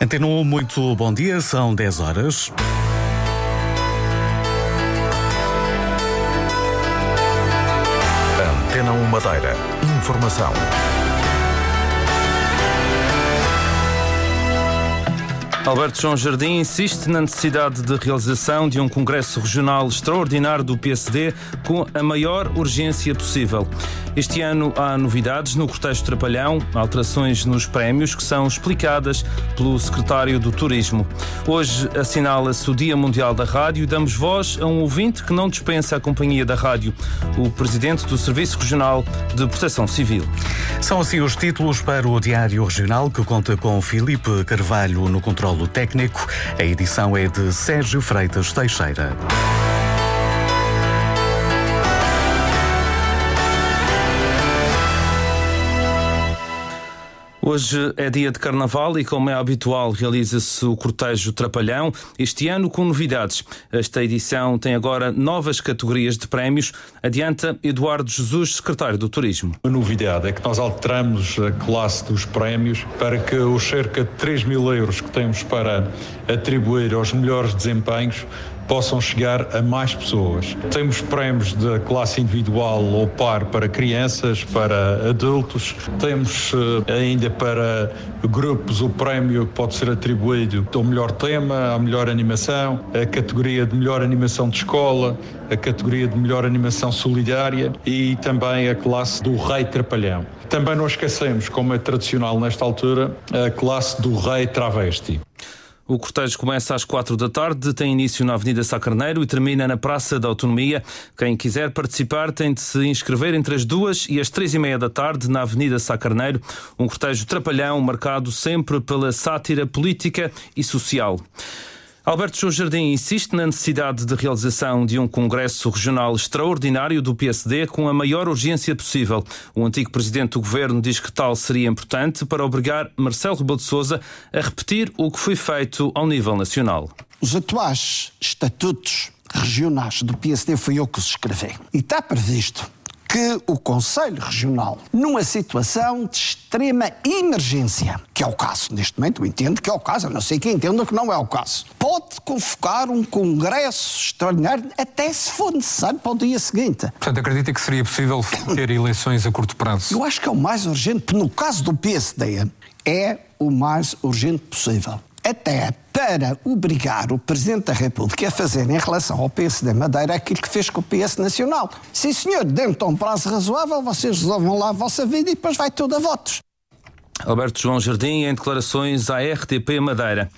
Antena 1, muito bom dia, são 10 horas. Antena 1 Madeira. Informação. Alberto João Jardim insiste na necessidade de realização de um Congresso Regional extraordinário do PSD com a maior urgência possível. Este ano há novidades no cortejo Trapalhão, alterações nos prémios que são explicadas pelo secretário do Turismo. Hoje assinala-se o Dia Mundial da Rádio e damos voz a um ouvinte que não dispensa a companhia da rádio, o presidente do Serviço Regional de Proteção Civil. São assim os títulos para o Diário Regional que conta com Filipe Carvalho no controlo técnico. A edição é de Sérgio Freitas Teixeira. Hoje é dia de carnaval e, como é habitual, realiza-se o cortejo Trapalhão, este ano com novidades. Esta edição tem agora novas categorias de prémios. Adianta Eduardo Jesus, secretário do Turismo. A novidade é que nós alteramos a classe dos prémios para que os cerca de 3 mil euros que temos para atribuir aos melhores desempenhos possam chegar a mais pessoas. Temos prémios da classe individual ou par para crianças, para adultos. Temos eh, ainda para grupos o prémio que pode ser atribuído ao melhor tema, à melhor animação, a categoria de melhor animação de escola, a categoria de melhor animação solidária e também a classe do Rei Trapalhão. Também não esquecemos, como é tradicional nesta altura, a classe do Rei Travesti. O cortejo começa às quatro da tarde, tem início na Avenida Sá Carneiro e termina na Praça da Autonomia. Quem quiser participar tem de se inscrever entre as duas e as três e meia da tarde na Avenida Sá Carneiro. Um cortejo trapalhão marcado sempre pela sátira política e social. Alberto João Jardim insiste na necessidade de realização de um Congresso Regional extraordinário do PSD com a maior urgência possível. O antigo presidente do governo diz que tal seria importante para obrigar Marcelo Rebelo de Sousa a repetir o que foi feito ao nível nacional. Os atuais estatutos regionais do PSD foi eu que os escrevi. E está previsto que o Conselho Regional, numa situação de extrema emergência, que é o caso neste momento, eu entendo que é o caso, eu não sei quem entenda que não é o caso, pode convocar um congresso extraordinário até se for necessário para o dia seguinte. Portanto, acredita que seria possível ter eleições a curto prazo? Eu acho que é o mais urgente, porque no caso do PSD é o mais urgente possível. Até para obrigar o Presidente da República a fazer em relação ao PSD Madeira aquilo que fez com o PS Nacional. Sim, senhor, dentro de um prazo razoável, vocês resolvam lá a vossa vida e depois vai tudo a votos. Alberto João Jardim em declarações à RTP Madeira.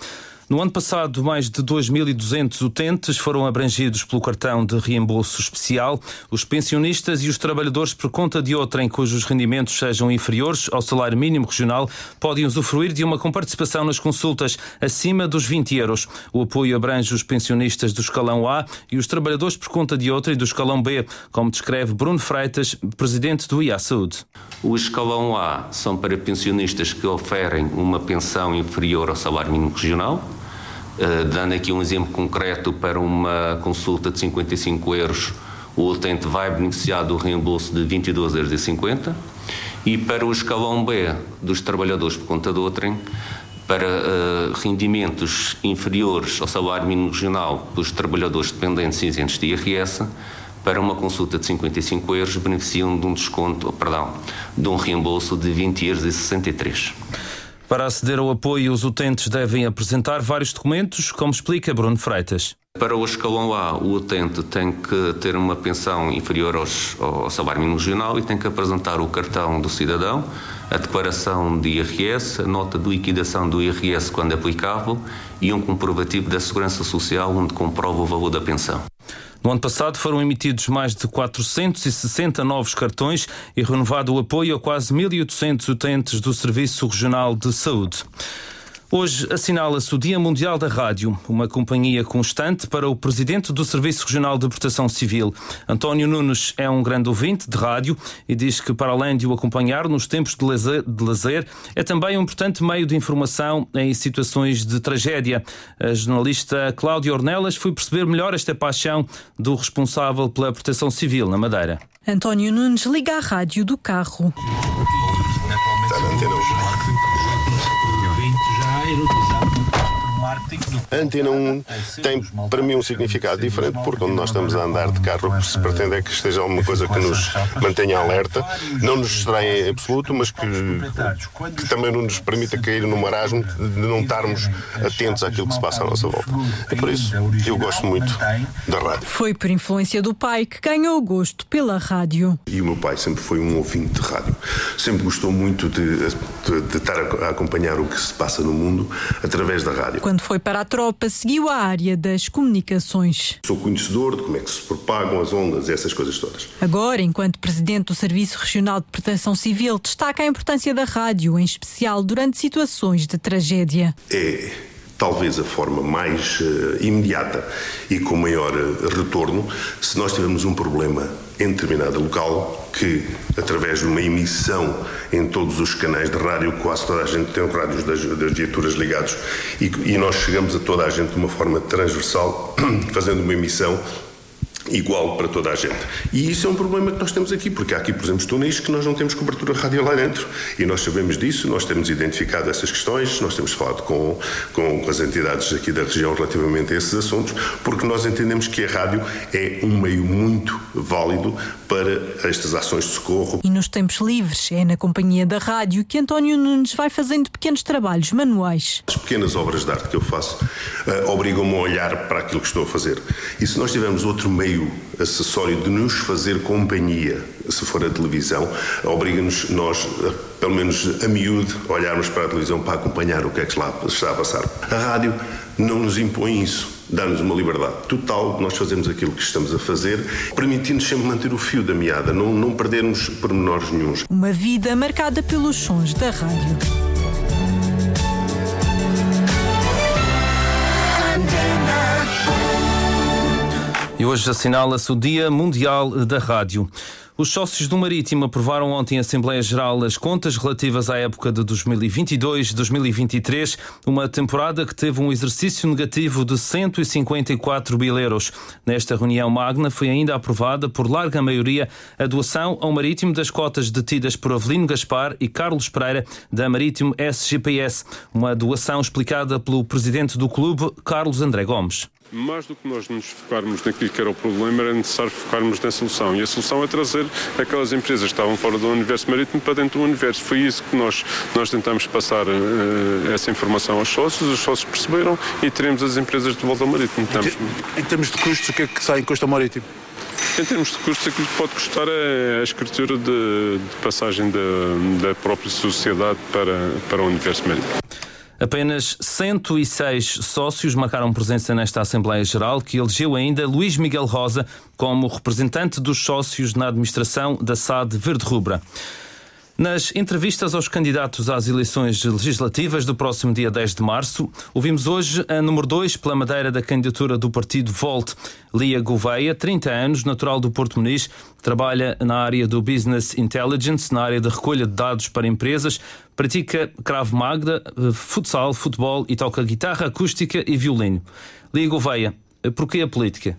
No ano passado, mais de 2.200 utentes foram abrangidos pelo cartão de reembolso especial. Os pensionistas e os trabalhadores por conta de outrem cujos rendimentos sejam inferiores ao salário mínimo regional podem usufruir de uma comparticipação nas consultas acima dos 20 euros. O apoio abrange os pensionistas do escalão A e os trabalhadores por conta de outrem do escalão B, como descreve Bruno Freitas, presidente do IA Saúde. O escalão A são para pensionistas que oferem uma pensão inferior ao salário mínimo regional Uh, dando aqui um exemplo concreto para uma consulta de 55 euros, o utente vai beneficiar do reembolso de 22,50 euros. E para o escalão B dos trabalhadores por conta de outrem, para uh, rendimentos inferiores ao salário mínimo regional dos trabalhadores dependentes isentos de IRS, para uma consulta de 55 euros, beneficiam de um desconto, perdão, de um reembolso de 20,63 euros. Para aceder ao apoio, os utentes devem apresentar vários documentos, como explica Bruno Freitas. Para o escalão A, o utente tem que ter uma pensão inferior aos, ao salário mínimo regional e tem que apresentar o cartão do cidadão, a declaração de IRS, a nota de liquidação do IRS quando aplicável e um comprovativo da Segurança Social onde comprova o valor da pensão. No ano passado foram emitidos mais de 460 novos cartões e renovado o apoio a quase 1.800 utentes do Serviço Regional de Saúde. Hoje assinala-se o Dia Mundial da Rádio, uma companhia constante para o presidente do Serviço Regional de Proteção Civil. António Nunes é um grande ouvinte de rádio e diz que, para além de o acompanhar nos tempos de lazer, de lazer é também um importante meio de informação em situações de tragédia. A jornalista Cláudia Ornelas foi perceber melhor esta paixão do responsável pela proteção civil na Madeira. António Nunes liga a rádio do carro. Está na antena erotizado A Antena 1 tem para mim um significado diferente, porque quando nós estamos a andar de carro, o que se pretende é que esteja alguma coisa que nos mantenha alerta, não nos distraia em absoluto, mas que, que também não nos permita cair no marasmo de não estarmos atentos àquilo que se passa à nossa volta. É por isso eu gosto muito da rádio. Foi por influência do pai que ganhou o gosto pela rádio. E o meu pai sempre foi um ouvinte de rádio. Sempre gostou muito de, de, de estar a acompanhar o que se passa no mundo através da rádio. Quando foi para a tropa, seguiu a área das comunicações. Sou conhecedor de como é que se propagam as ondas e essas coisas todas. Agora, enquanto presidente do Serviço Regional de Proteção Civil, destaca a importância da rádio, em especial durante situações de tragédia. É talvez a forma mais uh, imediata e com maior uh, retorno se nós tivermos um problema em determinado local que, através de uma emissão em todos os canais de rádio, quase toda a gente tem rádios das, das viaturas ligados e, e nós chegamos a toda a gente de uma forma transversal, fazendo uma emissão igual para toda a gente. E isso é um problema que nós temos aqui, porque há aqui, por exemplo, túneis que nós não temos cobertura rádio lá dentro. E nós sabemos disso, nós temos identificado essas questões, nós temos falado com, com, com as entidades aqui da região relativamente a esses assuntos, porque nós entendemos que a rádio é um meio muito válido para estas ações de socorro. E nos tempos livres, é na companhia da rádio que António Nunes vai fazendo pequenos trabalhos manuais. As pequenas obras de arte que eu faço uh, obrigam-me a olhar para aquilo que estou a fazer. E se nós tivermos outro meio acessório de nos fazer companhia, se for a televisão, obriga-nos nós, pelo menos a miúde, olharmos para a televisão para acompanhar o que é que está a passar. A rádio não nos impõe isso. Dá-nos uma liberdade total de nós fazermos aquilo que estamos a fazer, permitindo sempre manter o fio da meada, não, não perdermos pormenores nenhums. Uma vida marcada pelos sons da rádio. E hoje assinala-se o Dia Mundial da Rádio. Os sócios do Marítimo aprovaram ontem em Assembleia Geral as contas relativas à época de 2022-2023, uma temporada que teve um exercício negativo de 154 mil euros. Nesta reunião magna foi ainda aprovada por larga maioria a doação ao Marítimo das cotas detidas por Avelino Gaspar e Carlos Pereira da Marítimo SGPS, uma doação explicada pelo presidente do clube, Carlos André Gomes. Mais do que nós nos focarmos naquilo que era o problema, era necessário focarmos na solução. E a solução é trazer aquelas empresas que estavam fora do universo marítimo para dentro do universo. Foi isso que nós, nós tentamos passar uh, essa informação aos sócios, os sócios perceberam e teremos as empresas de volta ao marítimo. Estamos... Em, termos de custos, o que é que sai em custo ao marítimo? Em termos de custos, aquilo que pode custar é a escritura de, de passagem da, da própria sociedade para, para o universo marítimo. Apenas 106 sócios marcaram presença nesta Assembleia Geral, que elegeu ainda Luís Miguel Rosa como representante dos sócios na administração da SAD Verde Rubra. Nas entrevistas aos candidatos às eleições legislativas do próximo dia 10 de março, ouvimos hoje a número 2 pela madeira da candidatura do partido Volt, Lia Gouveia, 30 anos, natural do Porto Muniz, trabalha na área do Business Intelligence, na área de recolha de dados para empresas, pratica Krav Maga, futsal, futebol e toca guitarra acústica e violino. Lia Gouveia, porquê a política?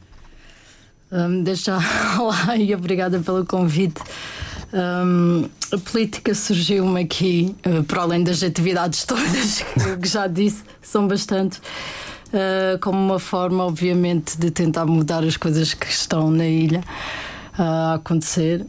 Um, já, olá e obrigada pelo convite. Um, a política surgiu-me aqui, uh, para além das atividades todas que já disse, são bastante, uh, como uma forma, obviamente, de tentar mudar as coisas que estão na ilha uh, a acontecer.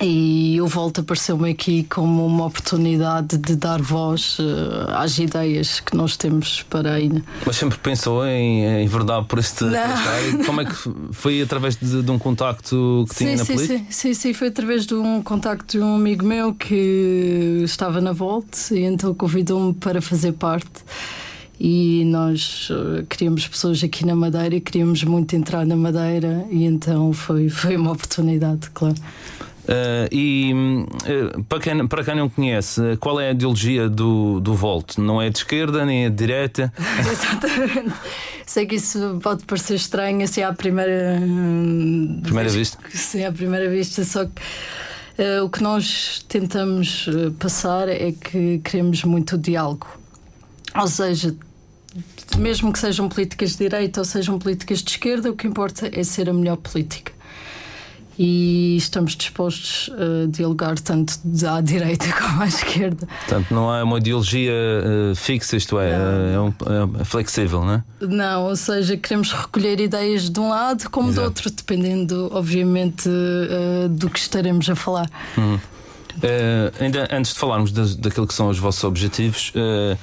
E o Volta apareceu-me aqui como uma oportunidade de dar voz uh, às ideias que nós temos para a ilha. Mas sempre pensou em enverdar por este área? Como é que foi através de, de um contacto que sim, tinha na sim, política? Sim, sim, sim, foi através de um contacto de um amigo meu que estava na Volta e então convidou-me para fazer parte e nós uh, queríamos pessoas aqui na Madeira e queríamos muito entrar na Madeira e então foi, foi uma oportunidade, claro. Uh, e uh, para, quem, para quem não conhece, qual é a ideologia do, do Volt? Não é de esquerda nem é de direita? Exatamente. Sei que isso pode parecer estranho assim à primeira, primeira vista. Sim, à primeira vista, só que. Uh, o que nós tentamos passar é que queremos muito diálogo. Ou seja, mesmo que sejam políticas de direita ou sejam políticas de esquerda, o que importa é ser a melhor política. E estamos dispostos a dialogar tanto à direita como à esquerda. Portanto, não há uma ideologia uh, fixa, isto é, é, um, é, flexível, não é? Não, ou seja, queremos recolher ideias de um lado como Exato. do outro, dependendo, obviamente, uh, do que estaremos a falar. Uh, ainda antes de falarmos de, daquilo que são os vossos objetivos, uh,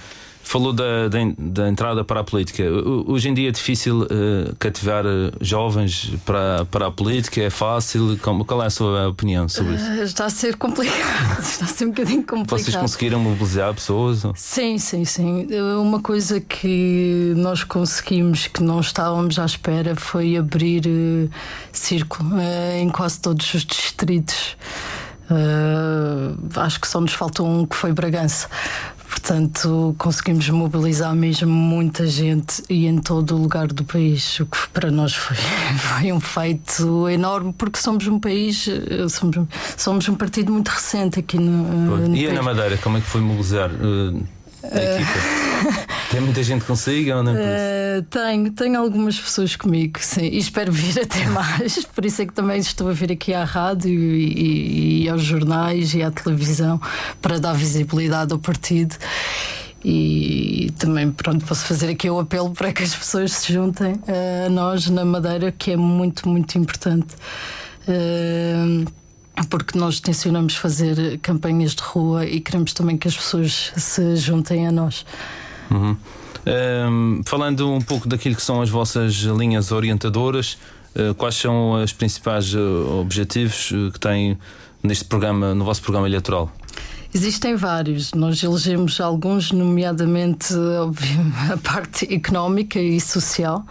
falou da, da, da, entrada para a política. Hoje em dia é difícil uh, cativar jovens para, para a política? É fácil? Como, qual é a sua opinião sobre isso? está a ser complicado, está a ser um bocadinho complicado. Vocês conseguiram mobilizar pessoas? Sim, sim, sim. Uma coisa que nós conseguimos que não estávamos à espera foi abrir círculo em quase todos os distritos. Uh, acho que só nos faltou um que foi Bragança. Portanto, conseguimos mobilizar mesmo muita gente e em todo o lugar do país, o que para nós foi, foi um feito enorme, porque somos um país, eh, somos, somos um partido muito recente aqui no. no e país. na Madeira, como é que foi mobilizar? Uh, a equipa? Tem muita gente consigo ou não? Uh, tenho, tenho algumas pessoas comigo, sim, e espero vir até mais. Por isso é que também estou a vir aqui à rádio e, e, e aos jornais e à televisão para dar visibilidade ao partido. E também, pronto, posso fazer aqui o apelo para que as pessoas se juntem a nós na Madeira, que é muito, muito importante. Uh, porque nós tencionamos fazer campanhas de rua e queremos também que as pessoas se juntem a nós. Uhum. Um, falando um pouco daquilo que são as vossas linhas orientadoras, uh, quais são os principais uh, objetivos uh, que têm neste programa, no vosso programa eleitoral? Existem vários. Nós elegemos alguns, nomeadamente a parte económica e social.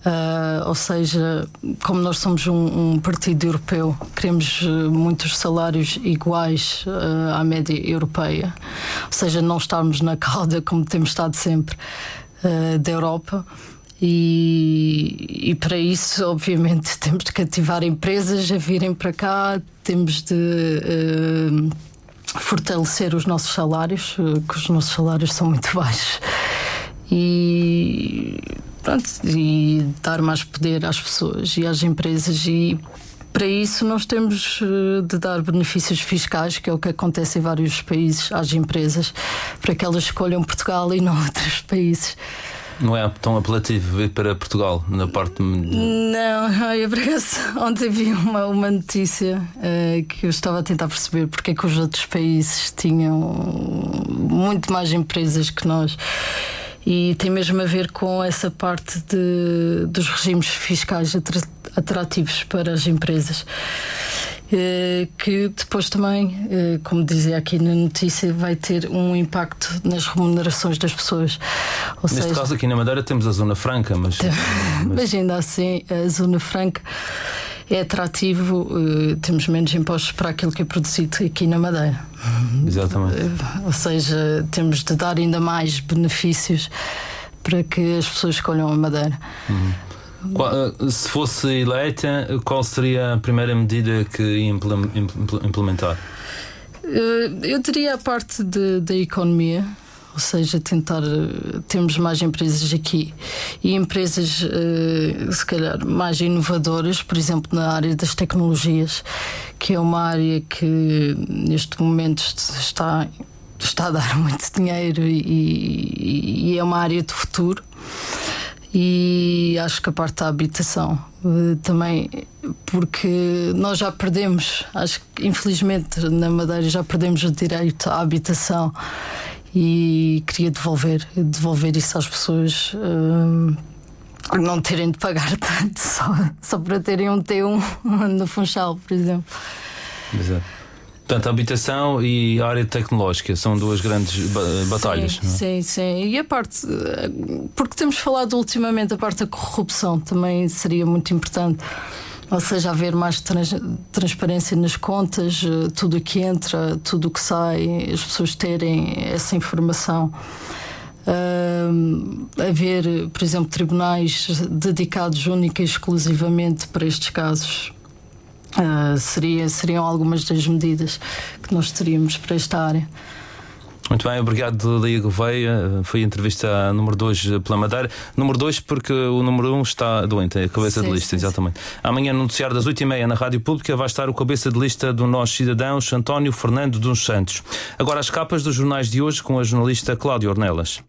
Uh, ou seja, como nós somos um, um partido europeu, queremos uh, muitos salários iguais uh, à média europeia, ou seja, não estarmos na cauda como temos estado sempre da Europa. E, e, para isso, obviamente, temos de cativar empresas a virem para cá, temos de fortalecer os nossos salários, que os nossos salários são muito baixos. E pronto, e dar mais poder às pessoas e às empresas e para isso nós temos eh, de dar benefícios fiscais, que é o que acontece em vários países às empresas, para que elas escolham Portugal e não outros países. Não é tão apelativo para Portugal, na parte. Não, eu por acaso, ontem vi uma, uma notícia uh, que eu estava a tentar perceber porque é que os outros países tinham muito mais empresas que nós e tem mesmo a ver com essa parte de, dos regimes fiscais atrativos para as empresas. Eh, que depois também, eh, como dizia aqui na notícia, vai ter um impacto nas remunerações das pessoas. Ou Neste seja, caso, aqui na Madeira temos a Zona Franca, mas. mas ainda assim, a Zona Franca é atrativo, uh, temos menos impostos para aquilo que é produzido aqui na Madeira. Exatamente. Uh, ou seja, temos de dar ainda mais benefícios para que as pessoas escolham a Madeira. Uhum. Qual, eh, se fosse eleita, qual seria a primeira medida que ia implementar? Eu diria a parte da economia ou seja, tentar eh, termos mais empresas aqui e empresas eh, se calhar mais inovadoras, por exemplo, na área das tecnologias, que é uma área que neste momento está, está a dar muito dinheiro e, e é uma área de futuro. E acho que a parte da habitação eh, também, porque nós já perdemos, acho que infelizmente na Madeira já perdemos o direito à habitação e queria devolver, devolver isso às pessoas. Uh, não terem de pagar tanto só, só para terem um T1 no Funchal, por exemplo. Exato. Portanto, a habitação e a área tecnológica são duas grandes batalhas. Sim, sim, sim. E a parte. Porque temos falado ultimamente, a parte da corrupção também seria muito importante ou seja, haver mais trans, transparência nas contas, eh, tudo o que entra, tudo o que sai, as pessoas terem essa informação. Uh, haver, por exemplo, tribunais dedicados única e exclusivamente para estes casos. Uh, seria, seriam algumas das medidas que nós teríamos para esta área. Muito bem, obrigado, Daí Gouveia. Foi a entrevista número 2 pela Madeira. Número 2 porque o número 1 um está doente, é a cabeça sim, de lista, sim, exatamente. Sim. Amanhã, no noticiário das 8h30 na Rádio Pública, vai estar o cabeça de lista do Nós Cidadãos, António Fernando dos Santos. Agora as capas dos jornais de hoje com a jornalista Cláudia Ornelas.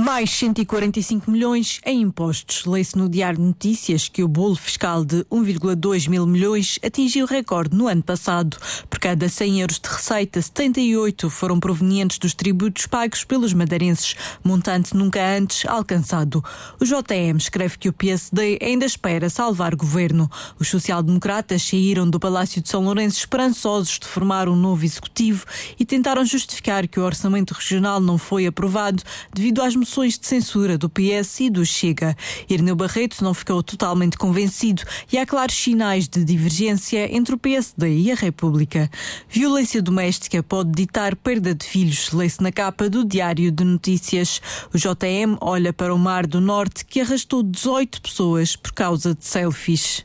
Mais 145 milhões em impostos. Lê-se no Diário Notícias que o bolo fiscal de 1,2 mil milhões atingiu recorde no ano passado. Por cada 100 euros de receita, 78 foram provenientes dos tributos pagos pelos madeirenses, montante nunca antes alcançado. O JM escreve que o PSD ainda espera salvar governo. Os social-democratas saíram do Palácio de São Lourenço esperançosos de formar um novo executivo e tentaram justificar que o orçamento regional não foi aprovado devido às moções de censura do PS e do Chega. Irneu Barreto não ficou totalmente convencido e há claros sinais de divergência entre o PSD e a República. Violência doméstica pode ditar perda de filhos, lê-se na capa do Diário de Notícias. O JM olha para o Mar do Norte que arrastou 18 pessoas por causa de selfies.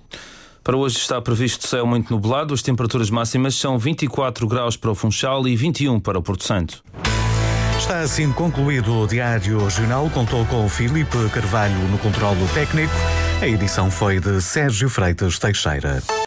Para hoje está previsto céu muito nublado, as temperaturas máximas são 24 graus para o Funchal e 21 para o Porto Santo. Está assim concluído o Diário Regional. Contou com Filipe Carvalho no controlo técnico. A edição foi de Sérgio Freitas Teixeira.